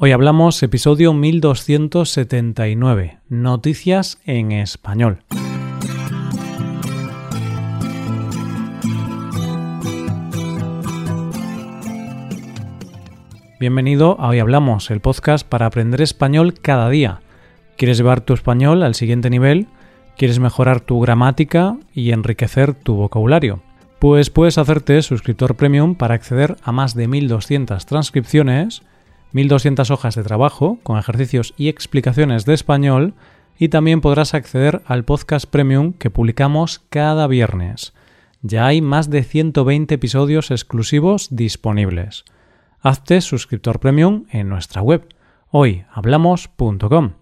Hoy hablamos episodio 1279, Noticias en Español. Bienvenido a Hoy Hablamos, el podcast para aprender español cada día. ¿Quieres llevar tu español al siguiente nivel? ¿Quieres mejorar tu gramática y enriquecer tu vocabulario? Pues puedes hacerte suscriptor premium para acceder a más de 1200 transcripciones 1200 hojas de trabajo con ejercicios y explicaciones de español y también podrás acceder al podcast premium que publicamos cada viernes. Ya hay más de 120 episodios exclusivos disponibles. Hazte suscriptor premium en nuestra web hoyhablamos.com.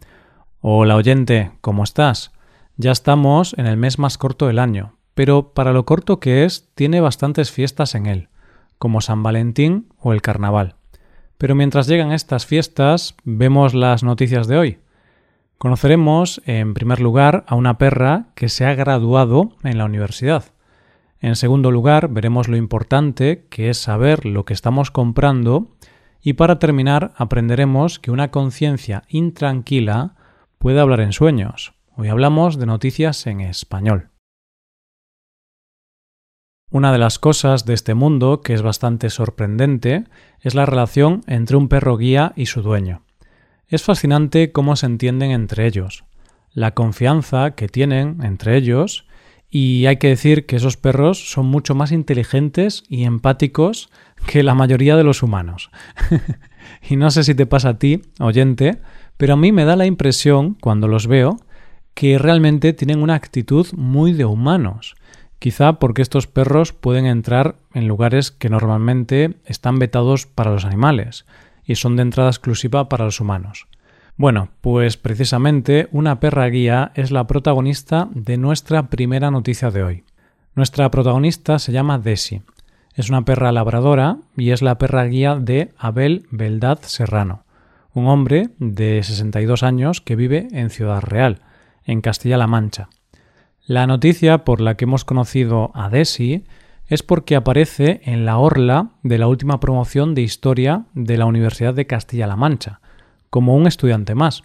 Hola oyente, ¿cómo estás? Ya estamos en el mes más corto del año, pero para lo corto que es, tiene bastantes fiestas en él, como San Valentín o el Carnaval. Pero mientras llegan estas fiestas, vemos las noticias de hoy. Conoceremos, en primer lugar, a una perra que se ha graduado en la universidad. En segundo lugar, veremos lo importante que es saber lo que estamos comprando. Y para terminar, aprenderemos que una conciencia intranquila puede hablar en sueños. Hoy hablamos de noticias en español. Una de las cosas de este mundo que es bastante sorprendente es la relación entre un perro guía y su dueño. Es fascinante cómo se entienden entre ellos, la confianza que tienen entre ellos y hay que decir que esos perros son mucho más inteligentes y empáticos que la mayoría de los humanos. y no sé si te pasa a ti, oyente, pero a mí me da la impresión, cuando los veo, que realmente tienen una actitud muy de humanos Quizá porque estos perros pueden entrar en lugares que normalmente están vetados para los animales y son de entrada exclusiva para los humanos. Bueno, pues precisamente una perra guía es la protagonista de nuestra primera noticia de hoy. Nuestra protagonista se llama Desi. Es una perra labradora y es la perra guía de Abel Beldad Serrano, un hombre de 62 años que vive en Ciudad Real, en Castilla-La Mancha. La noticia por la que hemos conocido a Desi es porque aparece en la orla de la última promoción de historia de la Universidad de Castilla-La Mancha, como un estudiante más.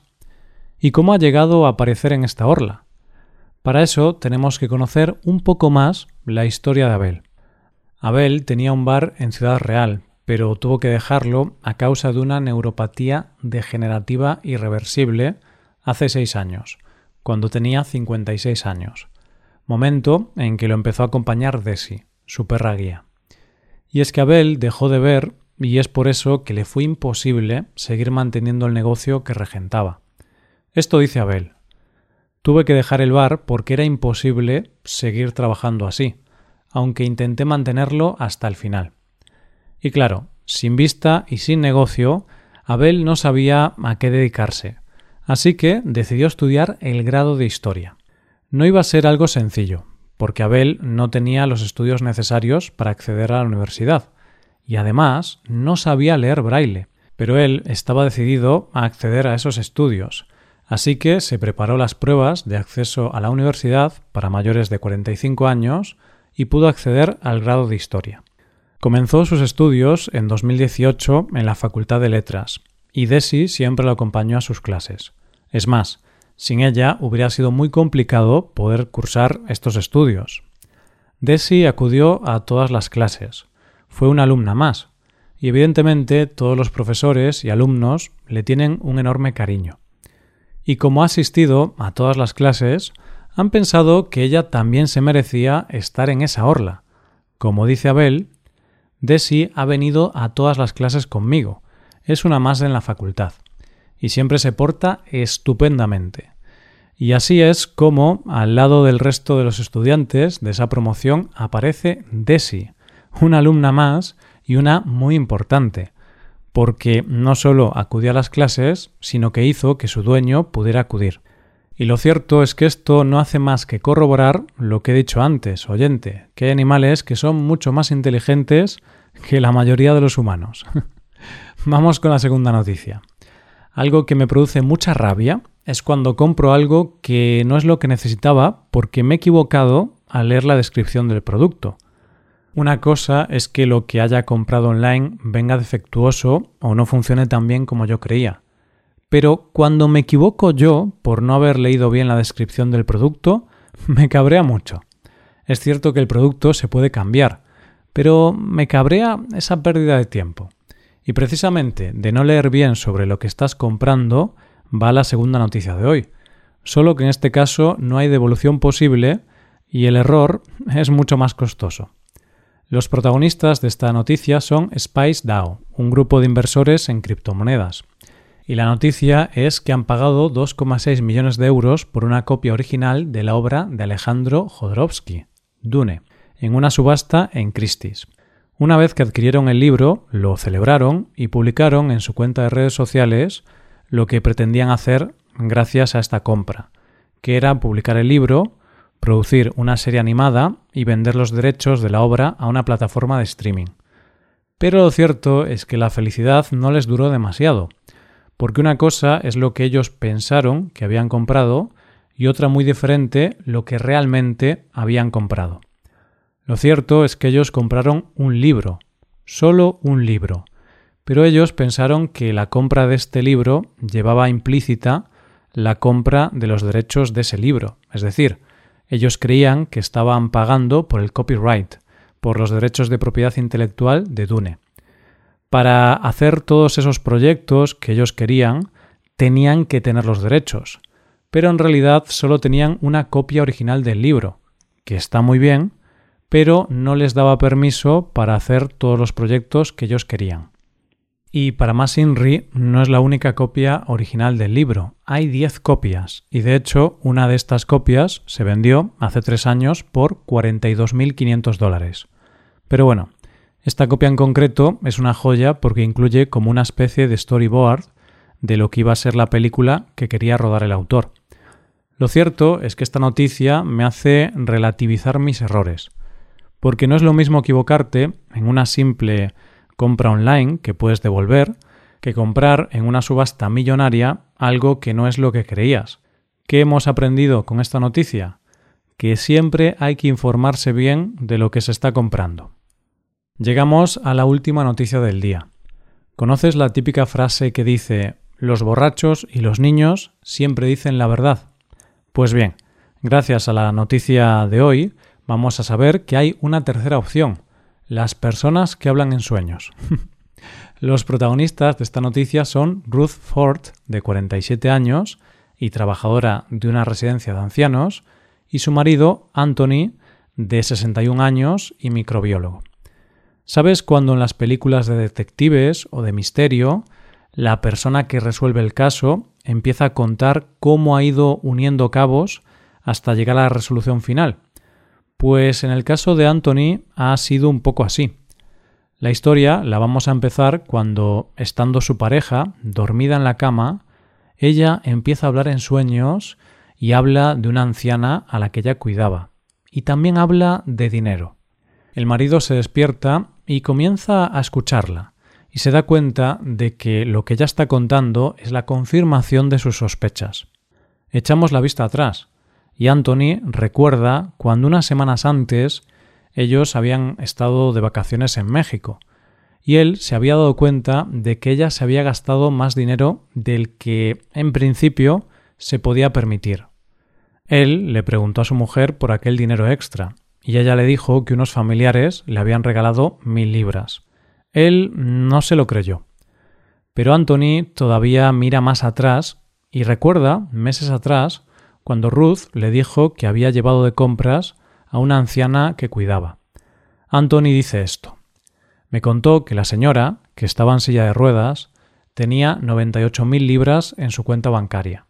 ¿Y cómo ha llegado a aparecer en esta orla? Para eso tenemos que conocer un poco más la historia de Abel. Abel tenía un bar en Ciudad Real, pero tuvo que dejarlo a causa de una neuropatía degenerativa irreversible hace seis años, cuando tenía 56 años momento en que lo empezó a acompañar Desi, su perra guía. Y es que Abel dejó de ver y es por eso que le fue imposible seguir manteniendo el negocio que regentaba. Esto dice Abel. Tuve que dejar el bar porque era imposible seguir trabajando así, aunque intenté mantenerlo hasta el final. Y claro, sin vista y sin negocio, Abel no sabía a qué dedicarse, así que decidió estudiar el grado de historia. No iba a ser algo sencillo, porque Abel no tenía los estudios necesarios para acceder a la universidad, y además no sabía leer braille, pero él estaba decidido a acceder a esos estudios, así que se preparó las pruebas de acceso a la universidad para mayores de 45 años y pudo acceder al grado de historia. Comenzó sus estudios en 2018 en la Facultad de Letras, y Desi siempre lo acompañó a sus clases. Es más, sin ella hubiera sido muy complicado poder cursar estos estudios. Desi acudió a todas las clases. Fue una alumna más. Y evidentemente todos los profesores y alumnos le tienen un enorme cariño. Y como ha asistido a todas las clases, han pensado que ella también se merecía estar en esa orla. Como dice Abel, Desi ha venido a todas las clases conmigo. Es una más en la facultad. Y siempre se porta estupendamente. Y así es como, al lado del resto de los estudiantes de esa promoción, aparece Desi, una alumna más y una muy importante, porque no solo acudió a las clases, sino que hizo que su dueño pudiera acudir. Y lo cierto es que esto no hace más que corroborar lo que he dicho antes, oyente, que hay animales que son mucho más inteligentes que la mayoría de los humanos. Vamos con la segunda noticia. Algo que me produce mucha rabia es cuando compro algo que no es lo que necesitaba porque me he equivocado al leer la descripción del producto. Una cosa es que lo que haya comprado online venga defectuoso o no funcione tan bien como yo creía. Pero cuando me equivoco yo por no haber leído bien la descripción del producto, me cabrea mucho. Es cierto que el producto se puede cambiar, pero me cabrea esa pérdida de tiempo. Y precisamente de no leer bien sobre lo que estás comprando va la segunda noticia de hoy. Solo que en este caso no hay devolución posible y el error es mucho más costoso. Los protagonistas de esta noticia son Spice DAO, un grupo de inversores en criptomonedas. Y la noticia es que han pagado 2,6 millones de euros por una copia original de la obra de Alejandro Jodorowsky, Dune, en una subasta en Christie's. Una vez que adquirieron el libro, lo celebraron y publicaron en su cuenta de redes sociales lo que pretendían hacer gracias a esta compra, que era publicar el libro, producir una serie animada y vender los derechos de la obra a una plataforma de streaming. Pero lo cierto es que la felicidad no les duró demasiado, porque una cosa es lo que ellos pensaron que habían comprado y otra muy diferente lo que realmente habían comprado. Lo cierto es que ellos compraron un libro, solo un libro, pero ellos pensaron que la compra de este libro llevaba implícita la compra de los derechos de ese libro, es decir, ellos creían que estaban pagando por el copyright, por los derechos de propiedad intelectual de Dune. Para hacer todos esos proyectos que ellos querían, tenían que tener los derechos, pero en realidad solo tenían una copia original del libro, que está muy bien, pero no les daba permiso para hacer todos los proyectos que ellos querían. Y para más Inri no es la única copia original del libro, hay 10 copias, y de hecho una de estas copias se vendió hace tres años por 42.500 dólares. Pero bueno, esta copia en concreto es una joya porque incluye como una especie de storyboard de lo que iba a ser la película que quería rodar el autor. Lo cierto es que esta noticia me hace relativizar mis errores, porque no es lo mismo equivocarte en una simple compra online que puedes devolver que comprar en una subasta millonaria algo que no es lo que creías. ¿Qué hemos aprendido con esta noticia? Que siempre hay que informarse bien de lo que se está comprando. Llegamos a la última noticia del día. ¿Conoces la típica frase que dice los borrachos y los niños siempre dicen la verdad? Pues bien, gracias a la noticia de hoy, vamos a saber que hay una tercera opción, las personas que hablan en sueños. Los protagonistas de esta noticia son Ruth Ford, de 47 años y trabajadora de una residencia de ancianos, y su marido, Anthony, de 61 años y microbiólogo. ¿Sabes cuando en las películas de detectives o de misterio la persona que resuelve el caso empieza a contar cómo ha ido uniendo cabos hasta llegar a la resolución final? Pues en el caso de Anthony ha sido un poco así. La historia la vamos a empezar cuando, estando su pareja dormida en la cama, ella empieza a hablar en sueños y habla de una anciana a la que ella cuidaba. Y también habla de dinero. El marido se despierta y comienza a escucharla, y se da cuenta de que lo que ella está contando es la confirmación de sus sospechas. Echamos la vista atrás y Anthony recuerda cuando unas semanas antes ellos habían estado de vacaciones en México y él se había dado cuenta de que ella se había gastado más dinero del que en principio se podía permitir. Él le preguntó a su mujer por aquel dinero extra y ella le dijo que unos familiares le habían regalado mil libras. Él no se lo creyó. Pero Anthony todavía mira más atrás y recuerda, meses atrás, cuando Ruth le dijo que había llevado de compras a una anciana que cuidaba. Anthony dice esto. Me contó que la señora, que estaba en silla de ruedas, tenía 98.000 libras en su cuenta bancaria.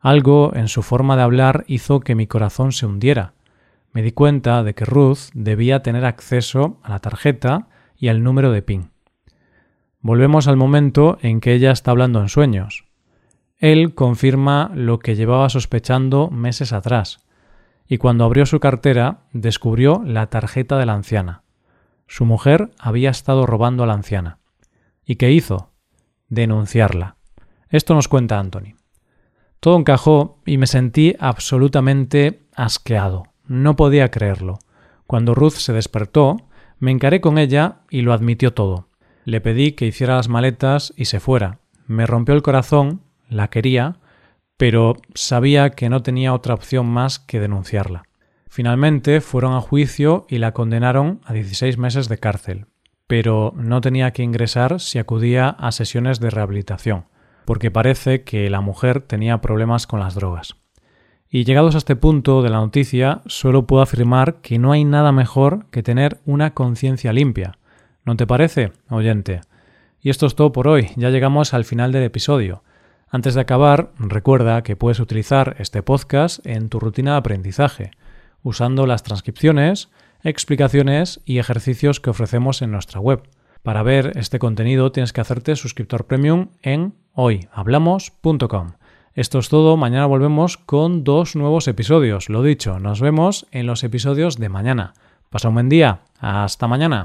Algo en su forma de hablar hizo que mi corazón se hundiera. Me di cuenta de que Ruth debía tener acceso a la tarjeta y al número de PIN. Volvemos al momento en que ella está hablando en sueños. Él confirma lo que llevaba sospechando meses atrás, y cuando abrió su cartera descubrió la tarjeta de la anciana. Su mujer había estado robando a la anciana. ¿Y qué hizo? Denunciarla. Esto nos cuenta Anthony. Todo encajó y me sentí absolutamente asqueado. No podía creerlo. Cuando Ruth se despertó, Me encaré con ella y lo admitió todo. Le pedí que hiciera las maletas y se fuera. Me rompió el corazón, la quería, pero sabía que no tenía otra opción más que denunciarla. Finalmente fueron a juicio y la condenaron a 16 meses de cárcel, pero no tenía que ingresar si acudía a sesiones de rehabilitación, porque parece que la mujer tenía problemas con las drogas. Y llegados a este punto de la noticia, solo puedo afirmar que no hay nada mejor que tener una conciencia limpia. ¿No te parece, oyente? Y esto es todo por hoy, ya llegamos al final del episodio. Antes de acabar, recuerda que puedes utilizar este podcast en tu rutina de aprendizaje, usando las transcripciones, explicaciones y ejercicios que ofrecemos en nuestra web. Para ver este contenido tienes que hacerte suscriptor premium en hoyhablamos.com. Esto es todo, mañana volvemos con dos nuevos episodios. Lo dicho, nos vemos en los episodios de mañana. Pasa un buen día, hasta mañana.